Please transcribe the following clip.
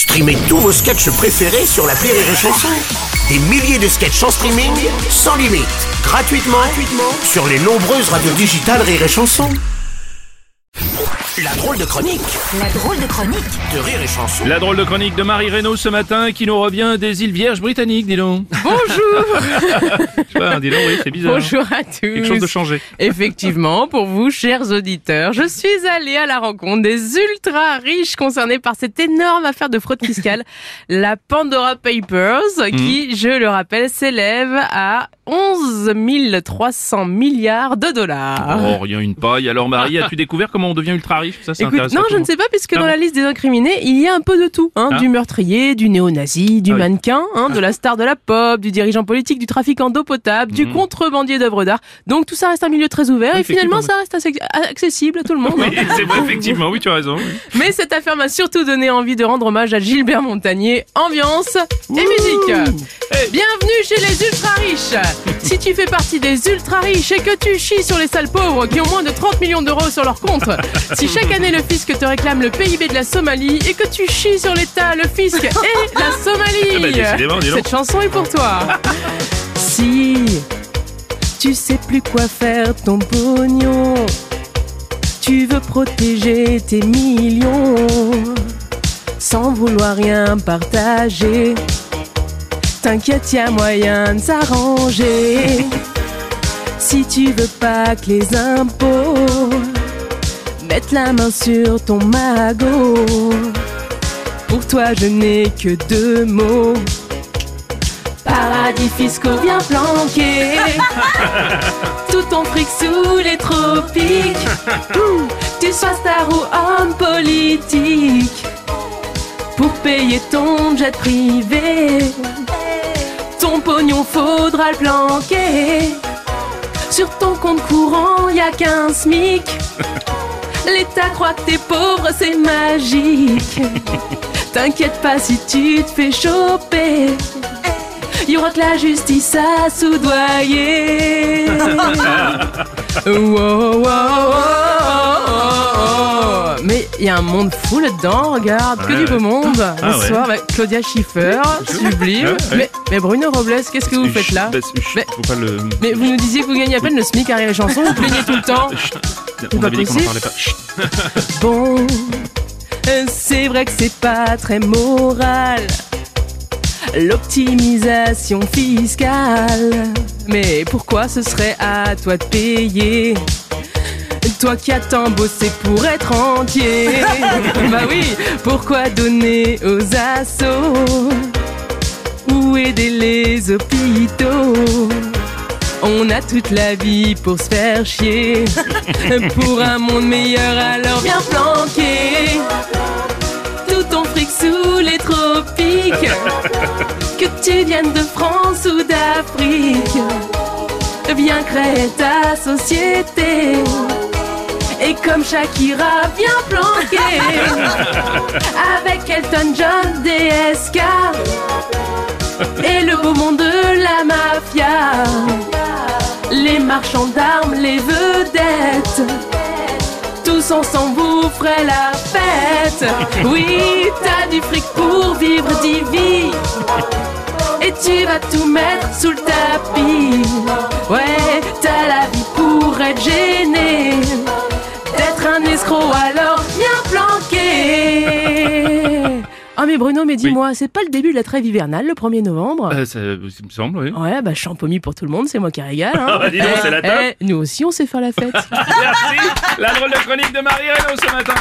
Streamez tous vos sketchs préférés sur la Rire et Chanson. Des milliers de sketchs en streaming, sans limite, gratuitement, gratuitement sur les nombreuses radios digitales Rire et Chanson. La drôle de chronique La drôle de chronique de Rire et Chanson. La drôle de chronique de Marie Reynaud ce matin qui nous revient des îles Vierges britanniques, dis donc. Bonjour dis donc, oui, c'est bizarre. Bonjour à tous Quelque chose de changé. Effectivement, pour vous, chers auditeurs, je suis allée à la rencontre des ultra riches concernés par cette énorme affaire de fraude fiscale, la Pandora Papers, Mhm. qui, je le rappelle, s'élève à 11 300 milliards de dollars. Oh, rien une paille. Alors Marie, as-tu découvert comment on devient ultra riche? Ça, Écoute, non, je ne sais pas, puisque Ah dans bon la liste des incriminés, il y a un peu de tout. Hein, Ah. Du meurtrier, du néo-nazi, du Ah oui. mannequin, hein, de la star de la pop, du dirigeant politique, du trafiquant d'eau potable, du contrebandier d'œuvres d'art. Donc tout ça reste un milieu très ouvert et finalement ça reste accessible à tout le monde. Oui, c'est vrai, effectivement, oui, tu as raison. Mais cette affaire m'a surtout donné envie de rendre hommage à Gilbert Montagnier. Ambiance et musique. Bienvenue chez les ultra riches. Si tu fais partie des ultra riches et que tu chies sur les sales pauvres qui ont moins de 30 millions d'euros sur leur compte, si chaque année le fisc te réclame le PIB de la Somalie et que tu chies sur l'État, le fisc et la Ah bah, Somalie, dis donc. cette chanson est pour toi. Si tu sais plus quoi faire ton pognon, tu veux protéger tes millions sans vouloir rien partager. T'inquiète, y a moyen de s'arranger. Si tu veux pas que les impôts mettent la main sur ton magot, pour toi je n'ai que deux mots. Paradis fiscaux bien planqués, tout ton fric sous les tropiques. Tu sois star ou homme politique, pour payer ton jet privé, ton pognon faudra le planquer. Sur ton compte courant, y a qu'un SMIC. L'État croit que t'es pauvre, c'est magique. T'inquiète pas si tu te fais choper. Y aura que la justice à soudoyer. Oh, oh. Mais il y a un monde fou là-dedans, regarde, que Ouais, du beau ouais. monde. Ah. Bonsoir, bah, Claudia Schiffer, sublime. Ouais. Mais, mais Bruno Robles, qu'est-ce que vous faites là Bah, chut, Mais- Faut pas le. Mais vous nous disiez que vous gagnez à peine le SMIC à et chanson, vous plaignez tout le temps. On pas avait dit qu'on en possible. parlait pas. Bon, c'est vrai que c'est pas très moral. L'optimisation fiscale. Mais pourquoi ce serait à toi de payer toi qui as tant bossé pour être entier. Bah oui, pourquoi donner aux assos Ou aider les hôpitaux? On a toute la vie pour se faire chier. Pour un monde meilleur alors bien planqué Tout ton fric sous les tropiques. Que tu viennes de France ou d'Afrique. Viens créer ta société et comme Shakira bien planqué Avec Elton John, DSK Et le beau monde de la mafia Les marchands d'armes, les vedettes Tous ensemble vous ferez la fête Oui, t'as du fric pour vivre divine et tu vas tout mettre sous le tapis. Ouais, t'as la vie pour être gêné. Escroc alors bien planqué. Ah mais Bruno, mais dis-moi, c'est pas le début de la trêve hivernale le 1er novembre? Euh, ça me semble, oui. Ouais, bah champomis pour tout le monde, c'est moi qui régale. Hein. Ah bah dis donc, c'est la. Eh, nous aussi on sait faire la fête. Merci. La drôle de chronique de Marie Reynaud ce matin.